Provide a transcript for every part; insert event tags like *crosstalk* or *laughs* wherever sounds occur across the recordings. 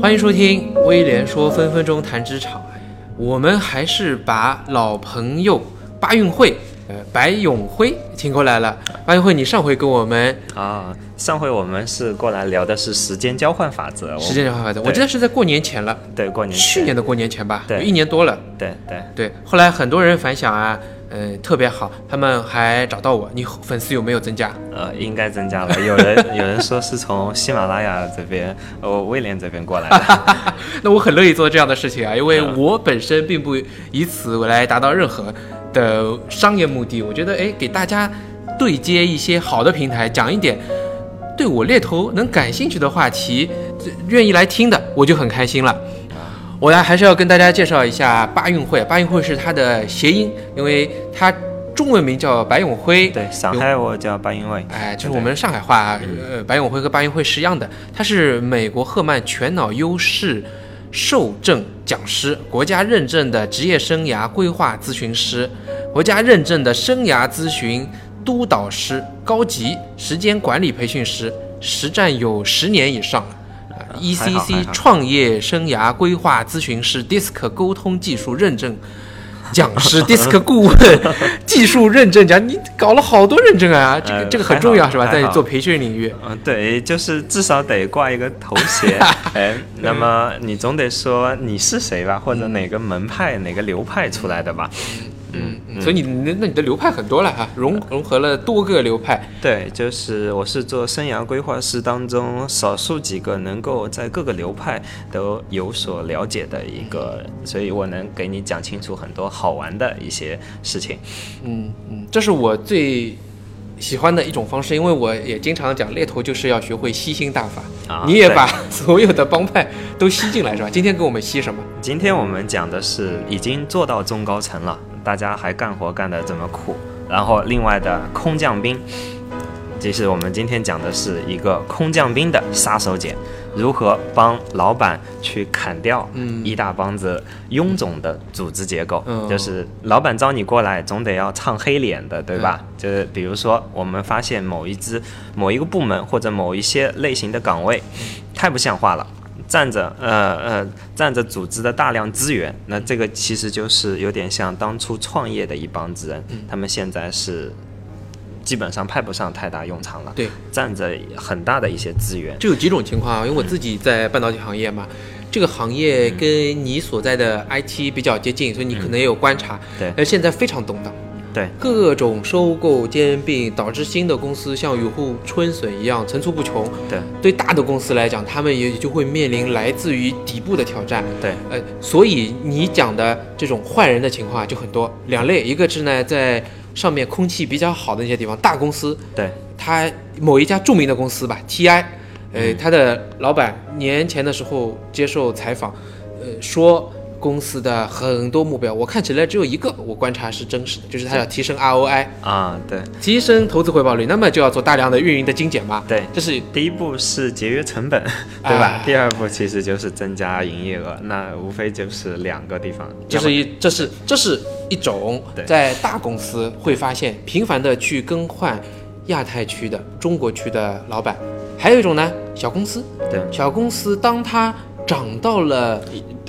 欢迎收听威廉说分分钟谈职场。我们还是把老朋友巴运会，呃，白永辉请过来了。巴运会，你上回跟我们啊，上回我们是过来聊的是时间交换法则。时间交换法则，我记得是在过年前了。对，过年去年的过年前吧，对，一年多了。对对对，后来很多人反响啊。嗯，特别好，他们还找到我。你粉丝有没有增加？呃，应该增加了。有人 *laughs* 有人说是从喜马拉雅这边，呃，威廉这边过来的。*laughs* 那我很乐意做这样的事情啊，因为 *laughs* 我本身并不以此来达到任何的商业目的。我觉得，哎，给大家对接一些好的平台，讲一点对我猎头能感兴趣的话题，愿意来听的，我就很开心了。我呢还是要跟大家介绍一下巴运会，巴运会是它的谐音，因为它中文名叫白永辉。对，上海我叫巴运会。哎，就是我们上海话，呃，白永辉和巴运会是一样的。他是美国赫曼全脑优势受证讲师，国家认证的职业生涯规划咨询师，国家认证的生涯咨询督导师，高级时间管理培训师，实战有十年以上。ECC 创业生涯规划咨询师，DISC 沟通技术认证讲师，DISC 顾问技术认证讲，你搞了好多认证啊，*laughs* 这个这个很重要是吧？在做培训领域，嗯，对，就是至少得挂一个头衔，*laughs* 哎，那么你总得说你是谁吧，或者哪个门派、哪个流派出来的吧？嗯，所以你那那你的流派很多了哈，融融合了多个流派。对，就是我是做生涯规划师当中少数几个能够在各个流派都有所了解的一个，所以我能给你讲清楚很多好玩的一些事情。嗯嗯，这是我最喜欢的一种方式，因为我也经常讲猎头就是要学会吸星大法。啊，你也把 *laughs* 所有的帮派都吸进来是吧？今天给我们吸什么？今天我们讲的是已经做到中高层了。大家还干活干得这么苦，然后另外的空降兵，其实我们今天讲的是一个空降兵的杀手锏，如何帮老板去砍掉一大帮子臃肿的组织结构。就是老板招你过来，总得要唱黑脸的，对吧？就是比如说，我们发现某一支、某一个部门或者某一些类型的岗位，太不像话了。占着呃呃占着组织的大量资源，那这个其实就是有点像当初创业的一帮子人，他们现在是基本上派不上太大用场了。对，占着很大的一些资源。就有几种情况啊，因为我自己在半导体行业嘛，这个行业跟你所在的 IT 比较接近，所以你可能也有观察。对，而现在非常动荡。对各种收购兼并，导致新的公司像雨后春笋一样层出不穷。对，对大的公司来讲，他们也就会面临来自于底部的挑战。对，呃，所以你讲的这种换人的情况就很多，两类，一个是呢在上面空气比较好的那些地方，大公司，对，他某一家著名的公司吧，TI，呃，他的老板年前的时候接受采访，呃，说。公司的很多目标，我看起来只有一个，我观察是真实的，就是它要提升 ROI 啊，对，提升投资回报率，那么就要做大量的运营的精简嘛，对，这是第一步是节约成本，*laughs* 对吧？第二步其实就是增加营业额，那无非就是两个地方，就是一，这是这是一种在大公司会发现频繁的去更换亚太区的中国区的老板，还有一种呢，小公司，对，小公司当它涨到了。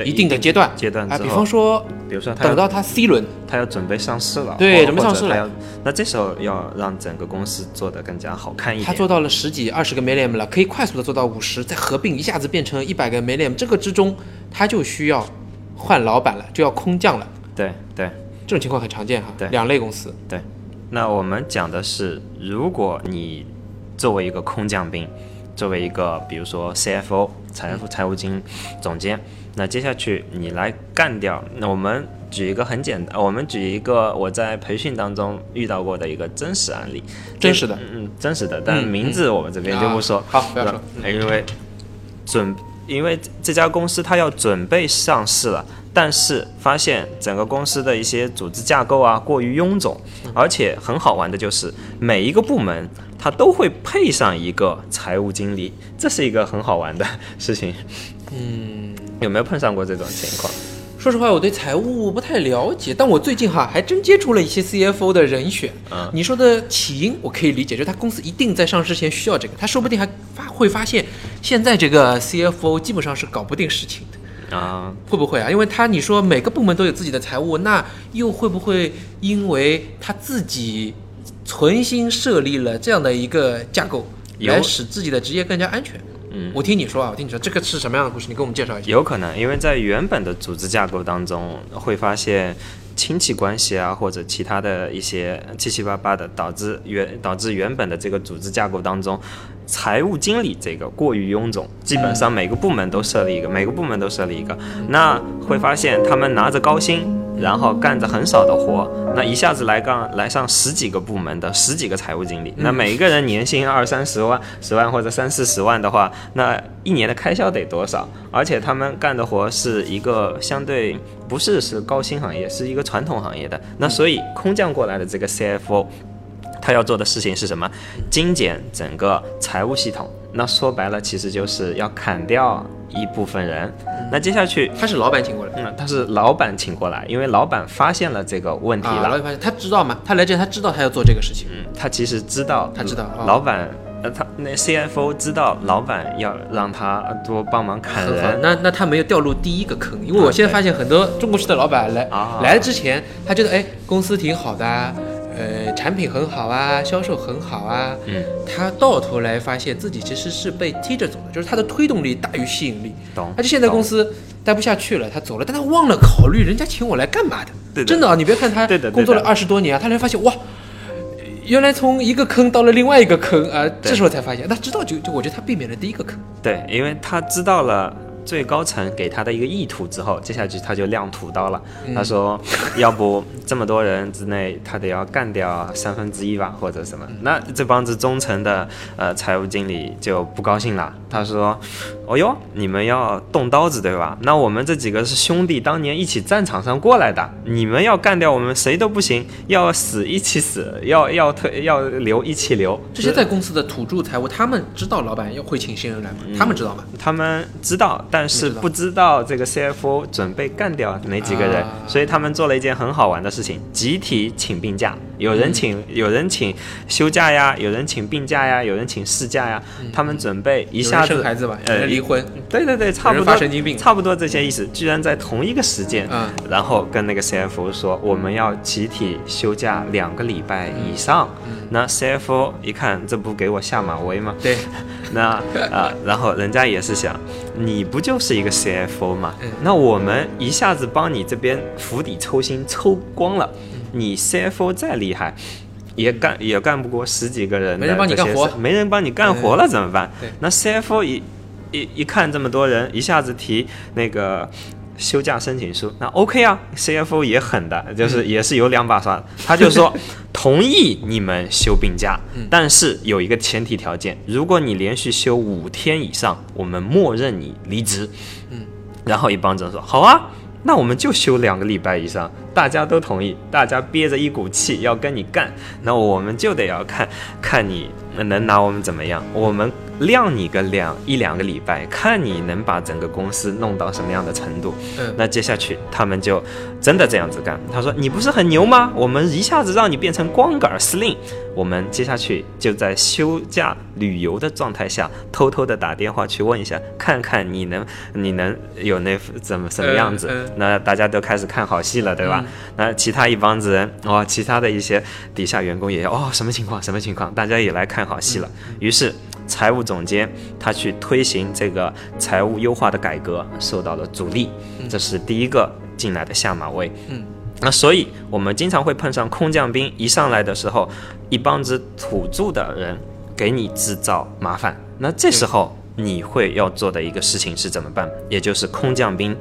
一定的阶段，阶段啊，比方说，比如说，等到他 C 轮，他要准备上市了，对，准备上市了，那这时候要让整个公司做得更加好看一点。他做到了十几、二十个 million 了，可以快速的做到五十，再合并一下子变成一百个 million，这个之中，他就需要换老板了，就要空降了。对对，这种情况很常见哈。对，两类公司。对，那我们讲的是，如果你作为一个空降兵，作为一个比如说 CFO 财务财务经总监。那接下去你来干掉。那我们举一个很简单，我们举一个我在培训当中遇到过的一个真实案例，真实的，嗯，真实的，但名字我们这边就不说。好，不要说。因为准，因为这家公司它要准备上市了，但是发现整个公司的一些组织架构啊过于臃肿，而且很好玩的就是每一个部门它都会配上一个财务经理，这是一个很好玩的事情。嗯。有没有碰上过这种情况？说实话，我对财务不太了解，但我最近哈还真接触了一些 CFO 的人选。嗯你说的起因我可以理解，就是他公司一定在上市前需要这个，他说不定还发会发现现在这个 CFO 基本上是搞不定事情的，啊、会不会啊？因为他你说每个部门都有自己的财务，那又会不会因为他自己存心设立了这样的一个架构，来使自己的职业更加安全？嗯，我听你说啊，我听你说，这个是什么样的故事？你给我们介绍一下。有可能，因为在原本的组织架构当中，会发现亲戚关系啊，或者其他的一些七七八八的，导致原导致原本的这个组织架构当中，财务经理这个过于臃肿，基本上每个部门都设立一个，每个部门都设立一个，那会发现他们拿着高薪。然后干着很少的活，那一下子来干来上十几个部门的十几个财务经理，那每一个人年薪二三十万、十万或者三四十万的话，那一年的开销得多少？而且他们干的活是一个相对不是是高薪行业，是一个传统行业的。那所以空降过来的这个 CFO，他要做的事情是什么？精简整个财务系统。那说白了，其实就是要砍掉一部分人。那接下去，他是老板请过来。嗯，他是老板请过来，因为老板发现了这个问题啊，了。老板发现他知道吗？他来这，他知道他要做这个事情。嗯，他其实知道，他知道哦老板，呃，他那 CFO 知道老板要让他多帮忙砍，人，那那他没有掉入第一个坑，因为我现在发现很多中国式的老板来、啊来之前，他觉得哎公司挺好的啊，呃产品很好啊，销售很好啊，嗯，他到头来发现自己其实是被踢着走的，就是他的推动力大于吸引力，懂？他就现在公司待不下去了，他走了，但他忘了考虑人家请我来干嘛的，对的真的啊，你别看他工作了二十多年啊，他才发现哇。原来从一个坑到了另外一个坑啊、这时候才发现，那知道就就我觉得他避免了第一个坑。对，因为他知道了最高层给他的一个意图之后，接下去他就亮屠刀了。嗯他说，*laughs* 要不这么多人之内，他得要干掉三分之一吧，或者什么。那这帮子中层的呃财务经理就不高兴了。他说，哦哟，你们要动刀子对吧？那我们这几个是兄弟，当年一起战场上过来的，你们要干掉我们谁都不行，要死一起死，要要退要留一起留。这些在公司的土著财务，他们知道老板要会请新人来吗？他们知道吗？他们知道，但是不知道这个 CFO 准备干掉哪几个人，啊所以他们做了一件很好玩的事情，集体请病假。有人请，有人请休假呀，有人请病假呀，有人请事假呀。他们准备一下子孩子吧，呃人离婚，对对对，差不多发神经病。差不多这些意思，居然在同一个时间，嗯然后跟那个 CFO 说我们要集体休假两个礼拜以上。嗯那 CFO 一看，这不给我下马威吗？对，*laughs* 那啊、然后人家也是想，你不就是一个 CFO 嘛？嗯那我们一下子帮你这边釜底抽薪抽光了，嗯你 CFO 再厉害。也干也干不过十几个人的没人帮你干活没人帮你干活了怎么办？那 CFO 一一一看这么多人，一下子提那个休假申请书，那 OK 啊，CFO 也狠的，就是也是有两把刷，他就说 *laughs* 同意你们休病假，但是有一个前提条件，如果你连续休五天以上，我们默认你离职。嗯，然后一帮人说好啊。那我们就休两个礼拜以上，大家都同意，大家憋着一股气要跟你干，那我们就得要看看你能拿我们怎么样，我们晾你个两一两个礼拜，看你能把整个公司弄到什么样的程度。嗯那接下去他们就真的这样子干。他说：“你不是很牛吗？我们一下子让你变成光杆司令。我们接下去就在休假旅游的状态下，偷偷的打电话去问一下，看看你能你能有那怎么什么样子。嗯嗯那大家都开始看好戏了，对吧？那其他一帮子人，哦，其他的一些底下员工也哦，什么情况？什么情况？大家也来看好戏了。于是。财务总监他去推行这个财务优化的改革，受到了阻力，这是第一个进来的下马威。嗯，那所以我们经常会碰上空降兵一上来的时候，一帮子土著的人给你制造麻烦。那这时候你会要做的一个事情是怎么办？也就是空降兵。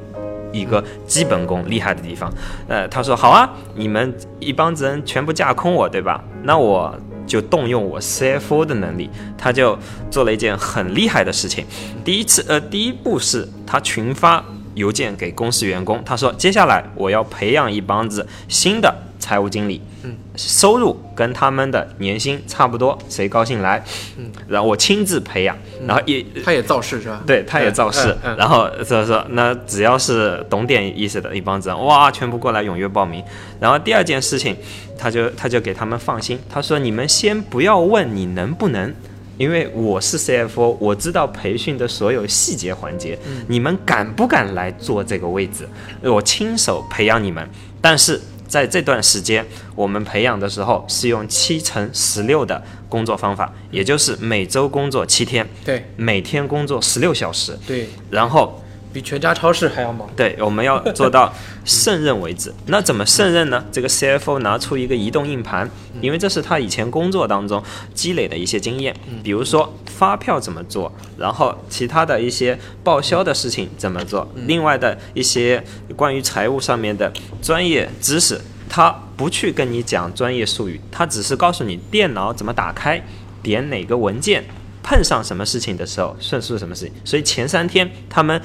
一个基本功厉害的地方，呃，他说好啊，你们一帮子人全部架空我，对吧？那我就动用我 CFO 的能力，他就做了一件很厉害的事情。第一次，呃，第一步是他群发邮件给公司员工，他说接下来我要培养一帮子新的财务经理，嗯，收入跟他们的年薪差不多，谁高兴来，嗯，然后我亲自培养，然后也他也造势是吧？对，他也造势，嗯嗯然后所以说，那只要是懂点意思的一帮子人，哇，全部过来踊跃报名。然后第二件事情，他就他就给他们放心，他说你们先不要问你能不能。因为我是 CFO，我知道培训的所有细节环节，你们敢不敢来做这个位置？我亲手培养你们。但是在这段时间，我们培养的时候是用七乘十六的工作方法，也就是每周工作七天，对。每天工作十六小时，对，然后比全家超市还要忙。对，我们要 *laughs* 做到胜任为止。那怎么胜任呢？这个 CFO 拿出一个移动硬盘，因为这是他以前工作当中积累的一些经验，比如说发票怎么做，然后其他的一些报销的事情怎么做，另外的一些关于财务上面的专业知识，他不去跟你讲专业术语，他只是告诉你电脑怎么打开，点哪个文件。碰上什么事情的时候，顺势什么事情，所以前三天他们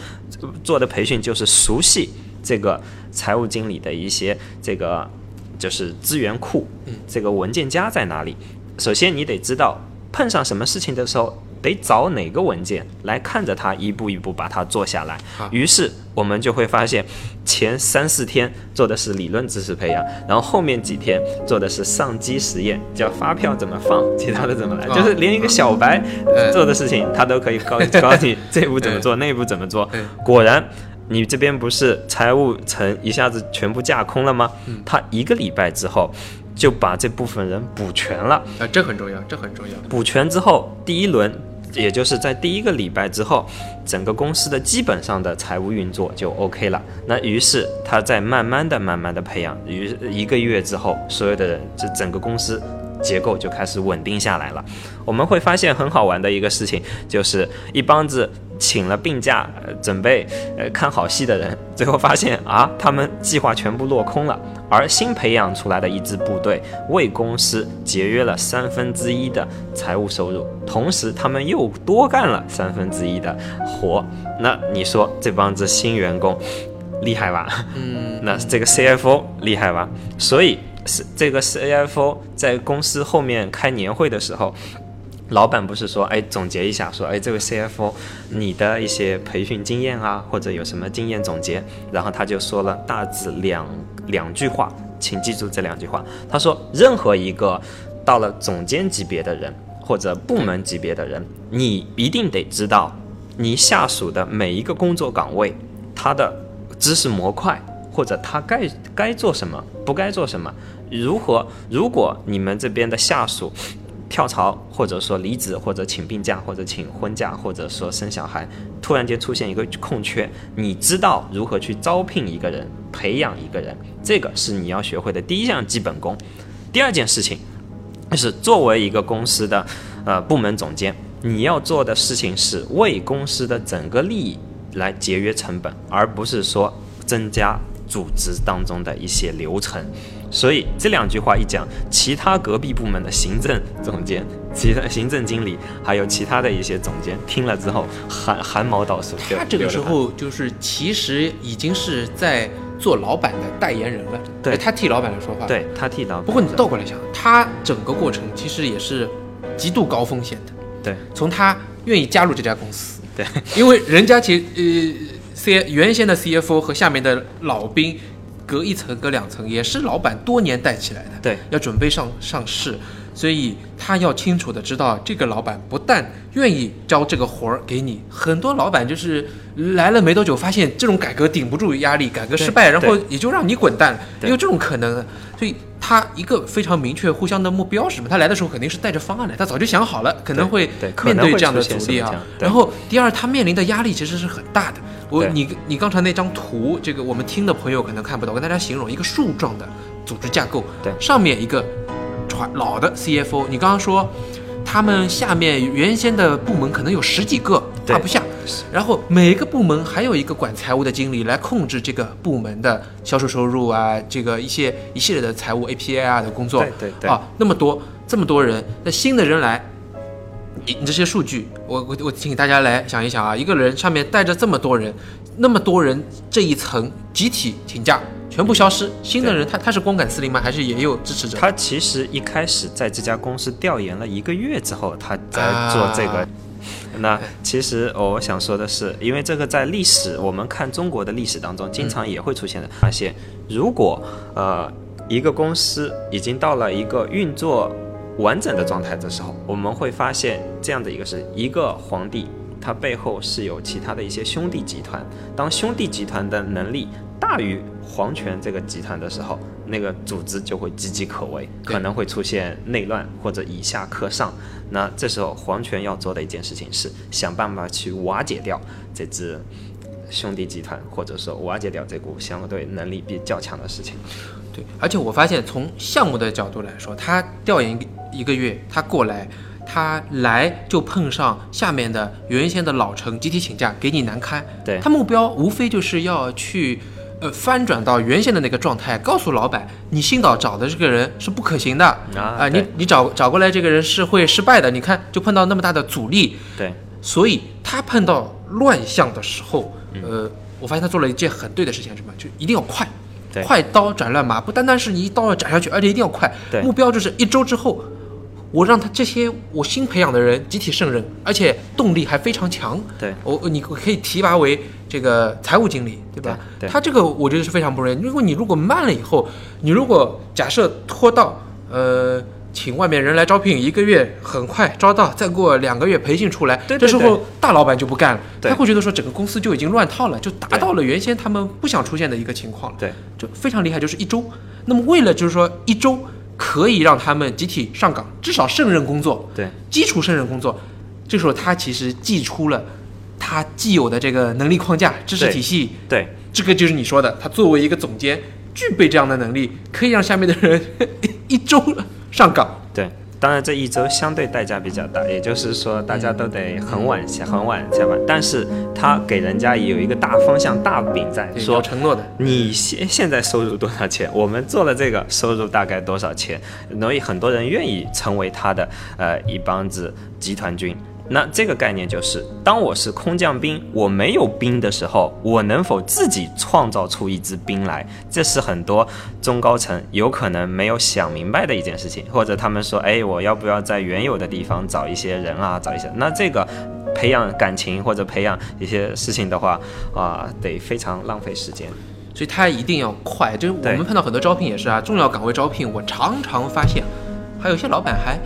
做的培训就是熟悉这个财务经理的一些这个就是资源库，这个文件夹在哪里。首先你得知道碰上什么事情的时候得找哪个文件来看着它一步一步把它做下来。于是我们就会发现，前三四天做的是理论知识培养，然后后面几天做的是上机实验，叫发票怎么放，其他的怎么来，啊就是连一个小白嗯做的事情他都可以告告诉你这步怎么做，那步怎么做嗯。果然。你这边不是财务层一下子全部架空了吗？他一个礼拜之后就把这部分人补全了。啊，这很重要，这很重要。补全之后，第一轮，也就是在第一个礼拜之后，整个公司的基本上的财务运作就 OK 了。那于是他在慢慢的、慢慢的培养，于一个月之后，所有的人，这整个公司。结构就开始稳定下来了。我们会发现很好玩的一个事情，就是一帮子请了病假，呃、准备呃看好戏的人，*laughs* 最后发现啊，他们计划全部落空了。而新培养出来的一支部队，为公司节约了三分之一的财务收入，同时他们又多干了三分之一的活。那你说这帮子新员工厉害吧？嗯，那这个 CFO 厉害吧？所以是这个 CFO 在公司后面开年会的时候。老板不是说，哎，总结一下，说，哎，这位 CFO，你的一些培训经验啊，或者有什么经验总结，然后他就说了大致两两句话，请记住这两句话。他说，任何一个到了总监级别的人或者部门级别的人，你一定得知道你下属的每一个工作岗位，他的知识模块或者他该该做什么，不该做什么。如何？如果你们这边的下属跳槽，或者说离职，或者请病假，或者请婚假，或者说生小孩，突然间出现一个空缺，你知道如何去招聘一个人，培养一个人，这个是你要学会的第一项基本功。第二件事情，就是作为一个公司的呃部门总监，你要做的事情是为公司的整个利益来节约成本，而不是说增加组织当中的一些流程。所以这两句话一讲，其他隔壁部门的行政总监、其他行政经理，还有其他的一些总监听了之后，汗汗毛倒竖。他这个时候就是其实已经是在做老板的代言人了，对他替老板来说话。，对他替老板。不过你倒过来想，他整个过程其实也是极度高风险的。对，从他愿意加入这家公司，对，因为人家其实呃 C 原先的 CFO 和下面的老兵隔一层隔两层，也是老板多年带起来的。对，要准备上上市，所以他要清楚的知道，这个老板不但愿意交这个活儿给你，很多老板就是来了没多久，发现这种改革顶不住压力，改革失败，然后也就让你滚蛋了，也有这种可能。所以他一个非常明确互相的目标是什么？他来的时候肯定是带着方案来，他早就想好了，可能会面对这样的阻力啊然后第二，他面临的压力其实是很大的。我你你刚才那张图，这个我们听的朋友可能看不到，我跟大家形容一个树状的组织架构，对。上面一个传老的 CFO，你刚刚说他们下面原先的部门可能有十几个，对。大不下，然后每个部门还有一个管财务的经理来控制这个部门的销售收入啊，这个一些一系列的财务 API 啊的工作，对对对啊，那么多这么多人，那新的人来。你你这些数据，我我我请大家来想一想啊，一个人上面带着这么多人，那么多人这一层集体请假全部消失，新的人他他是光杆司令吗？还是也有支持者？他其实一开始在这家公司调研了一个月之后，他在做这个。那其实我想说的是，因为这个在历史，我们看中国的历史当中，经常也会出现的发现，如果呃一个公司已经到了一个运作完整的状态的时候，我们会发现这样的一个是一个皇帝，他背后是有其他的一些兄弟集团，当兄弟集团的能力大于皇权这个集团的时候，那个组织就会岌岌可危，可能会出现内乱或者以下克上。那这时候皇权要做的一件事情是想办法去瓦解掉这支兄弟集团，或者说瓦解掉这股相对能力比较强的事情。对，而且我发现从项目的角度来说，他调研一个月，他过来，他来就碰上下面的原先的老臣集体请假，给你难堪。对他目标无非就是要去。呃，翻转到原先的那个状态，告诉老板，你新导找的这个人是不可行的啊！你你找找过来这个人是会失败的。你看，就碰到那么大的阻力。对，所以他碰到乱象的时候，呃，我发现他做了一件很对的事情，什么？就一定要快，快刀斩乱麻，不单单是你一刀要斩下去，而且一定要快。目标就是一周之后。我让他这些我新培养的人集体胜任，而且动力还非常强。对我，你可以提拔为这个财务经理，对吧？对，他这个我觉得是非常不容易。如果你如果慢了以后，你如果假设拖到呃，请外面人来招聘，一个月很快招到，再过两个月培训出来，这时候大老板就不干了，他会觉得说整个公司就已经乱套了，就达到了原先他们不想出现的一个情况了。对，就非常厉害，就是一周。那么为了就是说一周。可以让他们集体上岗，至少胜任工作，对基础胜任工作。这时候他其实寄出了他既有的这个能力框架、知识体系，对，这个就是你说的，他作为一个总监，具备这样的能力，可以让下面的人 *laughs* 一周上岗，对。当然，这一周相对代价比较大，也就是说，大家都得很晚下，很晚下班。但是他给人家有一个大方向、大饼在，说承诺的。你现现在收入多少钱？我们做了这个，收入大概多少钱？所以很多人愿意成为他的呃一帮子集团军。那这个概念就是，当我是空降兵，我没有兵的时候，我能否自己创造出一支兵来？这是很多中高层有可能没有想明白的一件事情，或者他们说，哎，我要不要在原有的地方找一些人啊，找一些？那这个培养感情或者培养一些事情的话，啊，得非常浪费时间，所以他一定要快。就是我们碰到很多招聘也是啊，重要岗位招聘，我常常发现，还有些老板还，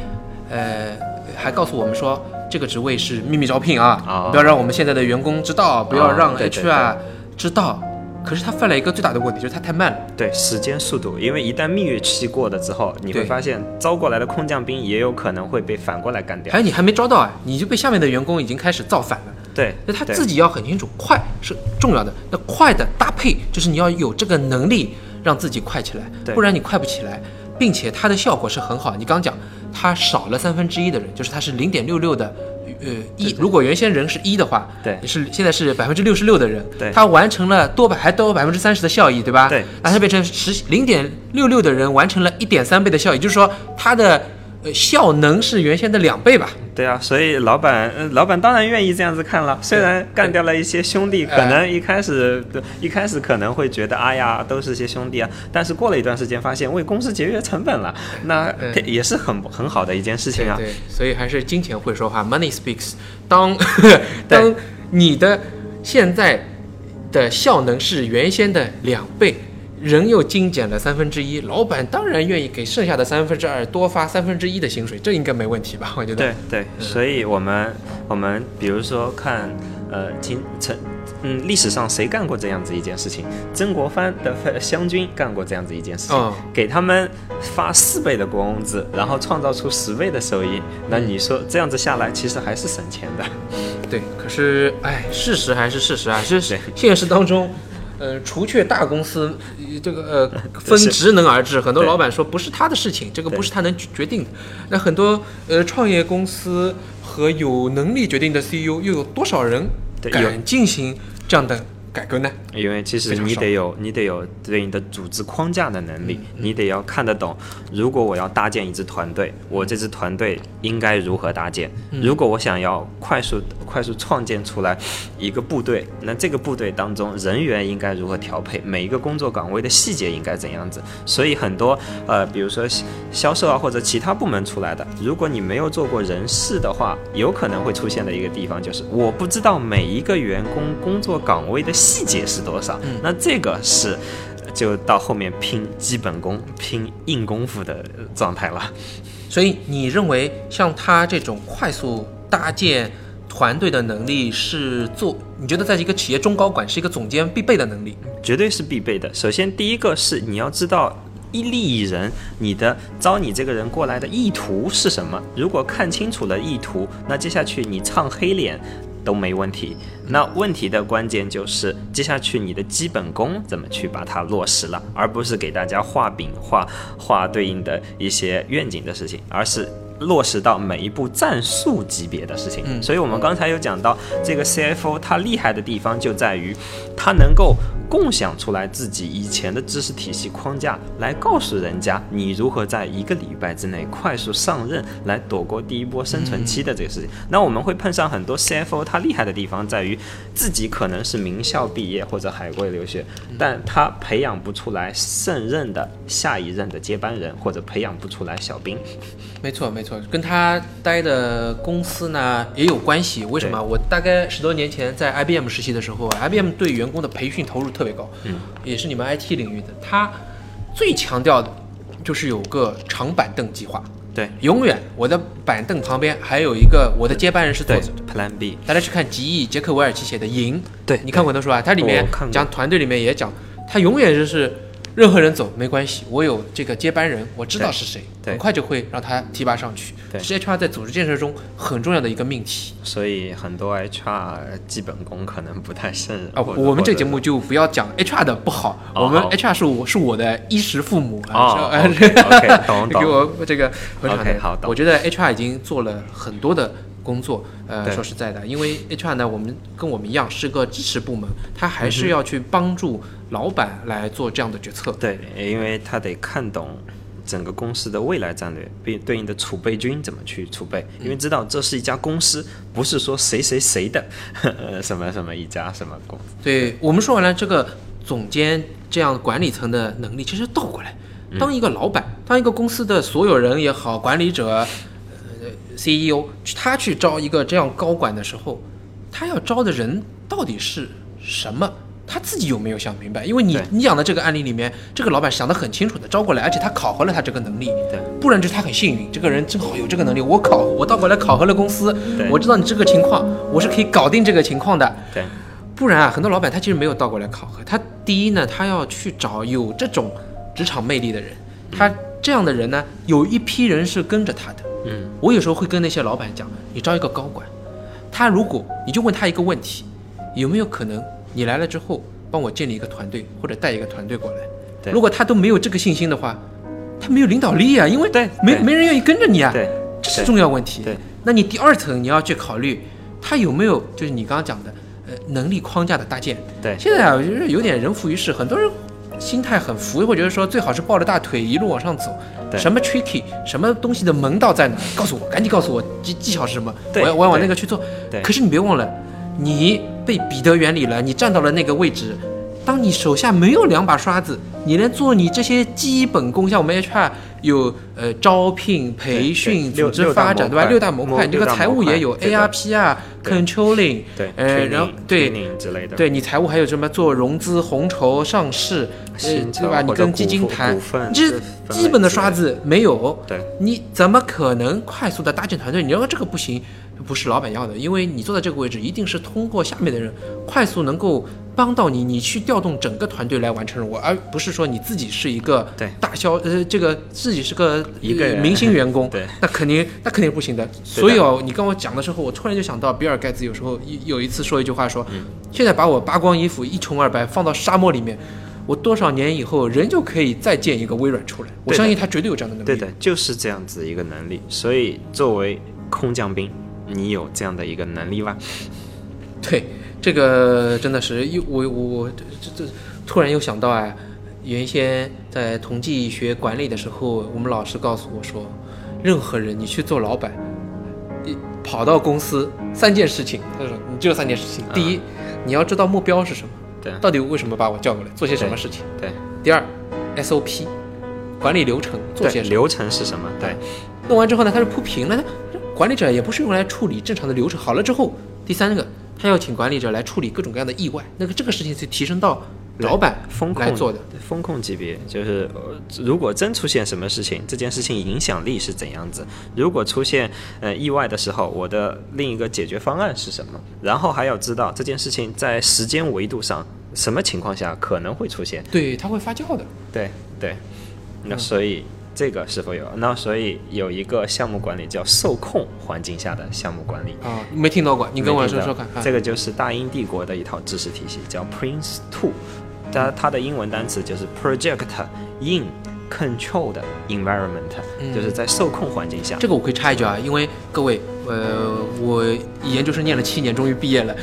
呃，还告诉我们说。这个职位是秘密招聘啊，不要让我们现在的员工知道，不要让 HR 知道。可是他犯了一个最大的问题，就是他太慢了。对，时间速度，因为一旦蜜月期过了之后，你会发现招过来的空降兵也有可能会被反过来干掉。还有你还没招到啊，你就被下面的员工已经开始造反了。对，那他自己要很清楚，快是重要的。那快的搭配就是你要有这个能力让自己快起来，不然你快不起来。并且它的效果是很好，你刚讲它少了三分之一的人，就是他是零点六六的，呃一，如果原先人是一的话，对，是现在是百分之六十六的人，对，他完成了多百还多百分之三十的效益，对吧？对，那他变成十零点六六的人完成了一点三倍的效益，就是说他的。效能是原先的两倍吧？对啊，所以老板，老板当然愿意这样子看了。虽然干掉了一些兄弟，可能一开始一开始可能会觉得，哎呀，都是些兄弟啊。但是过了一段时间，发现为公司节约成本了，那也是很很好的一件事情啊。对，所以还是金钱会说话，Money speaks。当 *laughs* 当你的现在的效能是原先的两倍。人又精简了三分之一，老板当然愿意给剩下的三分之二多发三分之一的薪水，这应该没问题吧？我觉得。对对，所以我们我们比如说看，呃，金陈，嗯，历史上谁干过这样子一件事情？曾国藩的湘军干过这样子一件事情，给他们发四倍的工资，然后创造出十倍的收益。那你说这样子下来，其实还是省钱的。对，可是哎，事实还是事实啊，就是现实当中。呃，除却大公司，这个 *laughs* 呃分职能而治，很多老板说不是他的事情，这个不是他能决定的。那很多呃创业公司和有能力决定的 CEO，又有多少人敢进行这样的改革呢？因为其实你得有你得有对应的组织框架的能力，嗯你得要看得懂。如果我要搭建一支团队，我这支团队应该如何搭建？嗯如果我想要快速快速创建出来一个部队，那这个部队当中人员应该如何调配？每一个工作岗位的细节应该怎样子？所以很多呃，比如说销售啊或者其他部门出来的，如果你没有做过人事的话，有可能会出现的一个地方就是我不知道每一个员工工作岗位的细节是多少，嗯那这个是。就到后面拼基本功、拼硬功夫的状态了。所以你认为像他这种快速搭建团队的能力是做？你觉得在一个企业中高管是一个总监必备的能力？绝对是必备的。首先，第一个是你要知道一利益人，你的招你这个人过来的意图是什么。如果看清楚了意图，那接下去你唱黑脸都没问题。那问题的关键就是接下去你的基本功怎么去把它落实了，而不是给大家画饼、画画对应的一些愿景的事情，而是。落实到每一步战术级别的事情，嗯所以我们刚才有讲到，这个 CFO 他厉害的地方就在于，他能够共享出来自己以前的知识体系框架，来告诉人家你如何在一个礼拜之内快速上任，来躲过第一波生存期的这个事情。那我们会碰上很多 CFO，他厉害的地方在于自己可能是名校毕业或者海归留学，但他培养不出来胜任的下一任的接班人，或者培养不出来小兵。没错，没错，跟他待的公司呢也有关系。为什么？我大概十多年前在 IBM 实习的时候，IBM 对员工的培训投入特别高，嗯，也是你们 IT 领域的。他最强调的就是有个长板凳计划，对永远我的板凳旁边还有一个我的接班人是坐对着的。，Plan B，大家去看《极易》，杰克韦尔奇写的《赢》，对你看过那书啊？它里面讲团队里面也讲，他永远就是任何人走没关系，我有这个接班人，我知道是谁，对。很快就会让他提拔上去。对。是 HR 在组织建设中很重要的一个命题。所以很多 HR 基本功可能不太胜任啊。我们这个节目就不要讲 HR 的不好，哦我们 HR 是我是我的衣食父母啊，*laughs* 懂懂。给我这个 OK，好我觉得 HR 已经做了很多的工作，呃，说实在的，因为 HR 呢，我们跟我们一样是个支持部门，他还嗯是要去帮助老板来做这样的决策。对，因为他得看懂整个公司的未来战略，并对应的储备军怎么去储备，因为知道这是一家公司，不是说谁谁谁的 *laughs* 呃什么什么一家什么公司。对我们说完了这个总监这样管理层的能力，其实倒过来，当一个老板，当一个公司的所有人也好，管理者、呃 CEO，他去招一个这样高管的时候，他要招的人到底是什么？他自己有没有想明白？因为你你讲的这个案例里面，这个老板想得很清楚的招过来，而且他考核了他这个能力，对，不然就是他很幸运，这个人正好有这个能力。我考我倒过来考核了公司对，我知道你这个情况，我是可以搞定这个情况的。对，不然啊，很多老板他其实没有倒过来考核。他第一呢，他要去找有这种职场魅力的人，他这样的人呢，有一批人是跟着他的。嗯，我有时候会跟那些老板讲，你招一个高管，他如果你就问他一个问题，有没有可能你来了之后帮我建立一个团队，或者带一个团队过来？对如果他都没有这个信心的话，他没有领导力啊，因为没没人愿意跟着你啊。对，这是重要问题。对，那你第二层你要去考虑，他有没有就是你刚刚讲的，呃，能力框架的搭建。对现在啊，就是有点人浮于事，很多人心态很浮，会觉得说最好是抱着大腿一路往上走。对什么 tricky，什么东西的门道在哪？告诉我，赶紧告诉我技技巧是什么，我要我要往那个去做。对可是你别忘了，你被彼得原理了，你站到了那个位置。当你手下没有两把刷子，你连做你这些基本功，像我们 HR 有呃招聘、培训、组织发展，对吧？六六大模块，你这个财务也有 ARP 啊、controlling，对，呃，然后对之类的，对你财务还有什么做融资、红筹、上市，对吧？你跟基金谈这基本的刷子没有，对你怎么可能快速的搭建团队？你要这个不行，不是老板要的，因为你坐在这个位置，一定是通过下面的人快速能够帮到你，你去调动整个团队来完成任务，而不是说你自己是一个大销呃这个自己是个一个呃明星员工，对那肯定那肯定不行的。所以哦，你跟我讲的时候，我突然就想到比尔盖茨有时候有有一次说一句话说，嗯现在把我扒光衣服一穷二白放到沙漠里面。我多少年以后，人就可以再建一个微软出来。我相信他绝对有这样的能力。对的，就是这样子一个能力。所以作为空降兵，你有这样的一个能力吗？对，这个真的是又我我我这这这突然又想到啊，原先在统计学管理的时候，我们老师告诉我说，任何人你去做老板，你跑到公司三件事情，他说你只有三件事情，第一，你要知道目标是什么，对到底为什么把我叫过来，做些什么事情。对第二，SOP，管理流程做些。流程是什么？对弄完之后呢，他是铺平了。管理者也不是用来处理正常的流程。好了之后，第三个，他要请管理者来处理各种各样的意外。那个这个事情是提升到老板风控来做的。风控级别就是，呃如果真出现什么事情，这件事情影响力是怎样子？如果出现呃意外的时候，我的另一个解决方案是什么？然后还要知道这件事情在时间维度上什么情况下可能会出现。对，它会发酵的。对对，那嗯所以这个是否有？那所以有一个项目管理叫受控环境下的项目管理。啊，没听到过，你跟我说说看。啊这个就是大英帝国的一套知识体系，叫 Prince Two，它它的英文单词就是 Project in Controlled Environment，、嗯就是在受控环境下。这个我可以插一句啊，因为各位，呃，我研究生念了七年，终于毕业了。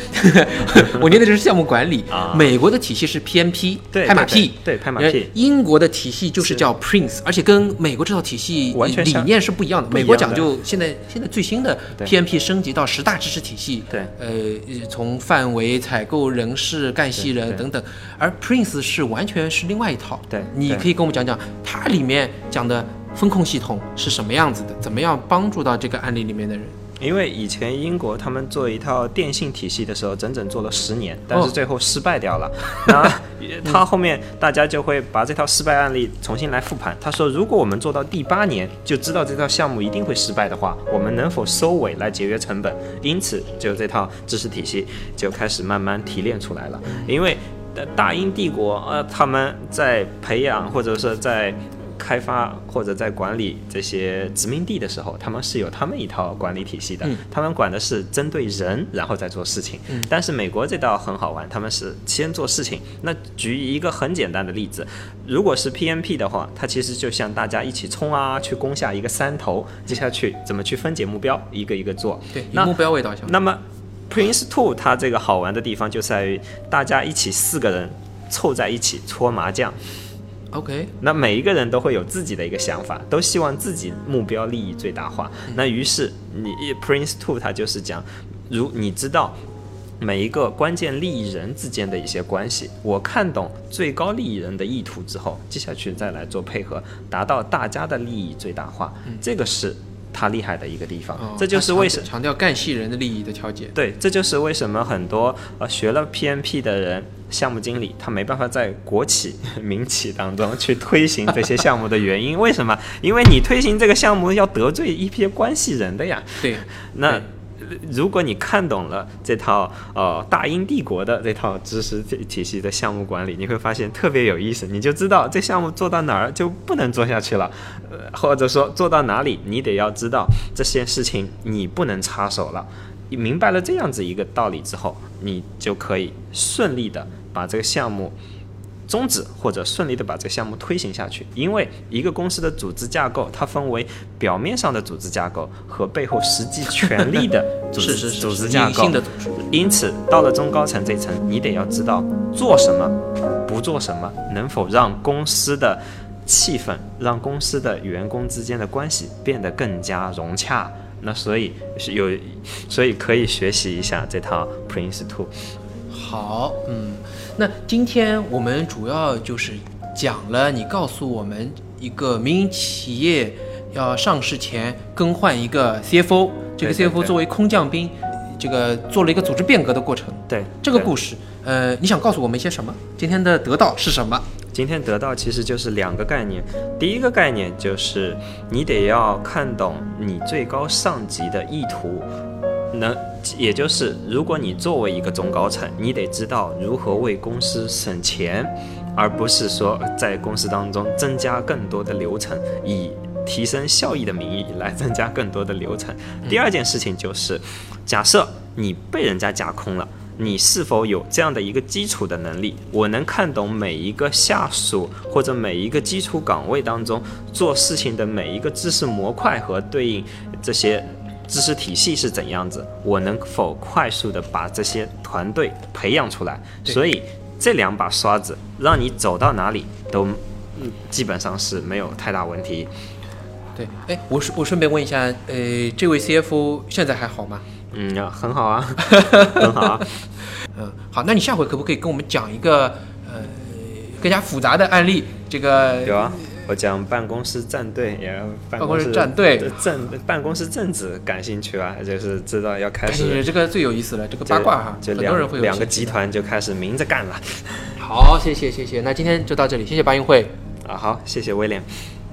*laughs* 我念的就是项目管理。啊美国的体系是 PMP，对拍马屁。对拍马呃屁英国的体系就是叫 Prince，而且跟美国这套体系理完全相念是不一样的。美国讲究现在现在最新的 PMP 升级到十大知识体系。对呃，从范围、采购、人事、干系人等等，而 Prince 是完全是另外一套。对对你可以跟我们讲讲它里面讲的风控系统是什么样子的，怎么样帮助到这个案例里面的人。因为以前英国他们做一套电信体系的时候，整整做了十年，但是哦最后失败掉了。*laughs* 那他后面大家就会把这套失败案例重新来复盘。他说，如果我们做到第八年就知道这套项目一定会失败的话，我们能否收尾来节约成本？因此，就这套知识体系就开始慢慢提炼出来了。因为呃大英帝国呃他们在培养或者是在开发或者在管理这些殖民地的时候，他们是有他们一套管理体系的。嗯他们管的是针对人，然后再做事情。但是美国这倒很好玩，他们是先做事情。那举一个很简单的例子，如果是 PMP 的话，它其实就像大家一起冲啊，去攻下一个山头，接下去怎么去分解目标，一个一个做。对，以那目标为导向。那么 Prince Two 它这个好玩的地方就在于大家一起四个人凑在一起搓麻将。OK，那每一个人都会有自己的一个想法，都希望自己目标利益最大化。那于是你 Prince Two 他就是讲，如你知道每一个关键利益人之间的一些关系，我看懂最高利益人的意图之后，接下去再来做配合，达到大家的利益最大化。这个是他厉害的一个地方，哦这就是为什么。强调干系人的利益的调节。对，这就是为什么很多呃学了 PMP 的人，项目经理他没办法在国企、民企当中去推行这些项目的原因。为什么？因为你推行这个项目要得罪一批关系人的呀。对，那如果你看懂了这套呃大英帝国的这套知识体体系的项目管理，你会发现特别有意思，你就知道这项目做到哪儿就不能做下去了，呃，或者说做到哪里你得要知道这些事情你不能插手了。你明白了这样子一个道理之后，你就可以顺利的把这个项目终止或者顺利的把这个项目推行下去。因为一个公司的组织架构，它分为表面上的组织架构和背后实际权力的组 *laughs* 织组织架构。因此，到了中高层这层，你得要知道做什么，不做什么，能否让公司的气氛，让公司的员工之间的关系变得更加融洽。那所以是有，所以可以学习一下这套 Prince Two。好，嗯，那今天我们主要就是讲了，你告诉我们一个民营企业要上市前更换一个 CFO，这个 CFO 作为空降兵，这个做了一个组织变革的过程。对对这个故事，呃，你想告诉我们一些什么？今天的得到是什么？今天得到其实就是两个概念，第一个概念就是你得要看懂你最高上级的意图，能，也就是如果你作为一个中高层，你得知道如何为公司省钱，而不是说在公司当中增加更多的流程，以提升效益的名义来增加更多的流程。第二件事情就是，假设你被人家架空了。你是否有这样的一个基础的能力？我能看懂每一个下属或者每一个基础岗位当中做事情的每一个知识模块和对应这些知识体系是怎样子，我能否快速的把这些团队培养出来？所以这两把刷子让你走到哪里都，嗯，基本上是没有太大问题。对，哎，我顺我顺便问一下，呃，这位 CFO 现在还好吗？嗯，很好啊，*laughs* 很好啊。嗯，好，那你下回可不可以跟我们讲一个呃更加复杂的案例？这个有啊，我讲办公室战队，也办办公室室战队的政办公室政治感兴趣吧？就是知道要开始觉这个最有意思了，这个八卦哈，就很多人会有两两个。集团就开始明着干了好，谢谢谢谢，那今天就到这里，谢谢八音会。啊。好，谢谢威廉。嗯